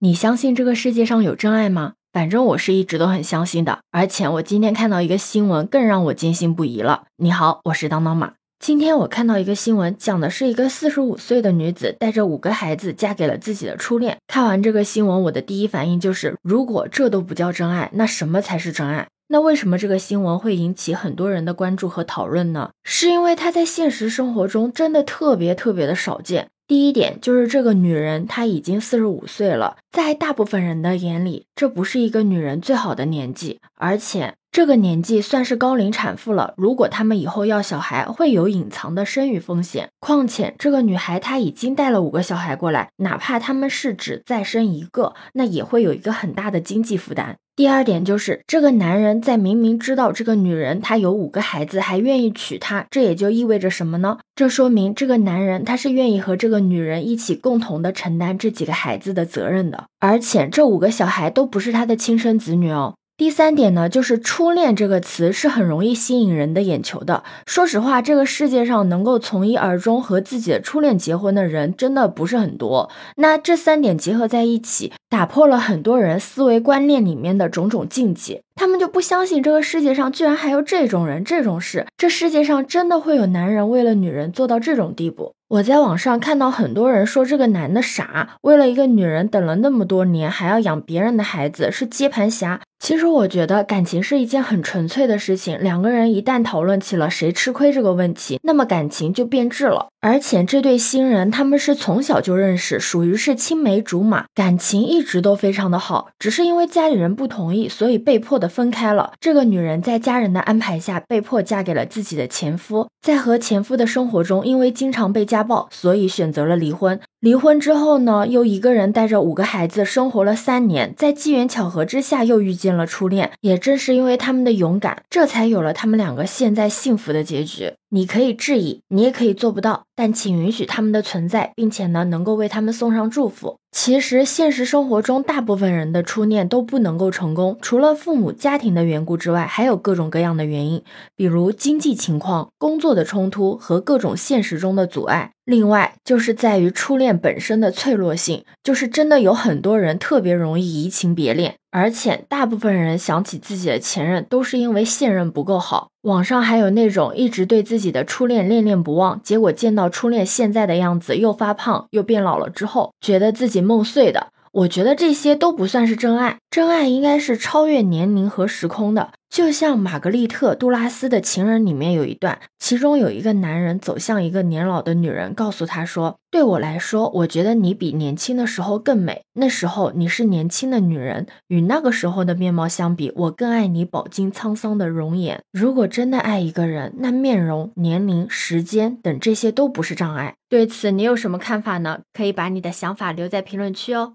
你相信这个世界上有真爱吗？反正我是一直都很相信的，而且我今天看到一个新闻，更让我坚信不疑了。你好，我是当当马。今天我看到一个新闻，讲的是一个四十五岁的女子带着五个孩子嫁给了自己的初恋。看完这个新闻，我的第一反应就是，如果这都不叫真爱，那什么才是真爱？那为什么这个新闻会引起很多人的关注和讨论呢？是因为它在现实生活中真的特别特别的少见。第一点就是这个女人她已经四十五岁了，在大部分人的眼里，这不是一个女人最好的年纪，而且这个年纪算是高龄产妇了。如果他们以后要小孩，会有隐藏的生育风险。况且这个女孩她已经带了五个小孩过来，哪怕他们是只再生一个，那也会有一个很大的经济负担。第二点就是，这个男人在明明知道这个女人她有五个孩子，还愿意娶她，这也就意味着什么呢？这说明这个男人他是愿意和这个女人一起共同的承担这几个孩子的责任的，而且这五个小孩都不是他的亲生子女哦。第三点呢，就是“初恋”这个词是很容易吸引人的眼球的。说实话，这个世界上能够从一而终和自己的初恋结婚的人，真的不是很多。那这三点结合在一起，打破了很多人思维观念里面的种种禁忌。他们就不相信这个世界上居然还有这种人、这种事。这世界上真的会有男人为了女人做到这种地步？我在网上看到很多人说这个男的傻，为了一个女人等了那么多年，还要养别人的孩子，是接盘侠。其实我觉得感情是一件很纯粹的事情，两个人一旦讨论起了谁吃亏这个问题，那么感情就变质了。而且这对新人他们是从小就认识，属于是青梅竹马，感情一直都非常的好，只是因为家里人不同意，所以被迫的分开了。这个女人在家人的安排下被迫嫁给了自己的前夫，在和前夫的生活中，因为经常被家暴，所以选择了离婚。离婚之后呢，又一个人带着五个孩子生活了三年，在机缘巧合之下又遇见了初恋。也正是因为他们的勇敢，这才有了他们两个现在幸福的结局。你可以质疑，你也可以做不到，但请允许他们的存在，并且呢，能够为他们送上祝福。其实现实生活中，大部分人的初恋都不能够成功，除了父母家庭的缘故之外，还有各种各样的原因，比如经济情况、工作的冲突和各种现实中的阻碍。另外就是在于初恋本身的脆弱性，就是真的有很多人特别容易移情别恋，而且大部分人想起自己的前任都是因为现任不够好。网上还有那种一直对自己的初恋恋恋不忘，结果见到初恋现在的样子又发胖又变老了之后，觉得自己梦碎的。我觉得这些都不算是真爱，真爱应该是超越年龄和时空的。就像玛格丽特·杜拉斯的情人里面有一段，其中有一个男人走向一个年老的女人，告诉她说：“对我来说，我觉得你比年轻的时候更美。那时候你是年轻的女人，与那个时候的面貌相比，我更爱你饱经沧桑的容颜。如果真的爱一个人，那面容、年龄、时间等这些都不是障碍。”对此，你有什么看法呢？可以把你的想法留在评论区哦。